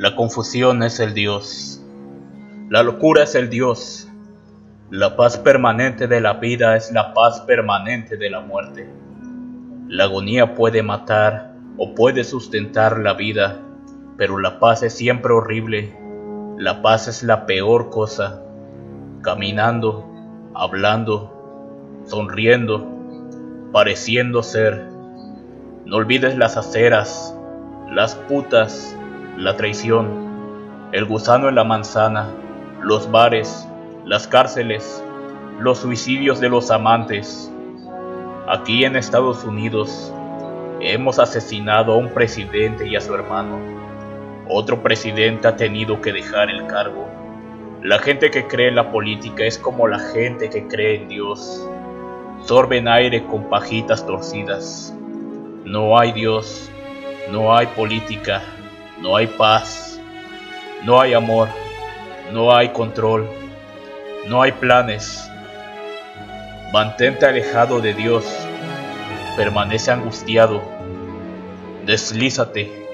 La confusión es el Dios. La locura es el Dios. La paz permanente de la vida es la paz permanente de la muerte. La agonía puede matar o puede sustentar la vida, pero la paz es siempre horrible. La paz es la peor cosa. Caminando, hablando, sonriendo, pareciendo ser. No olvides las aceras, las putas, la traición, el gusano en la manzana, los bares, las cárceles, los suicidios de los amantes. Aquí en Estados Unidos hemos asesinado a un presidente y a su hermano. Otro presidente ha tenido que dejar el cargo. La gente que cree en la política es como la gente que cree en Dios. Sorben aire con pajitas torcidas. No hay Dios, no hay política, no hay paz, no hay amor, no hay control, no hay planes. Mantente alejado de Dios, permanece angustiado, deslízate,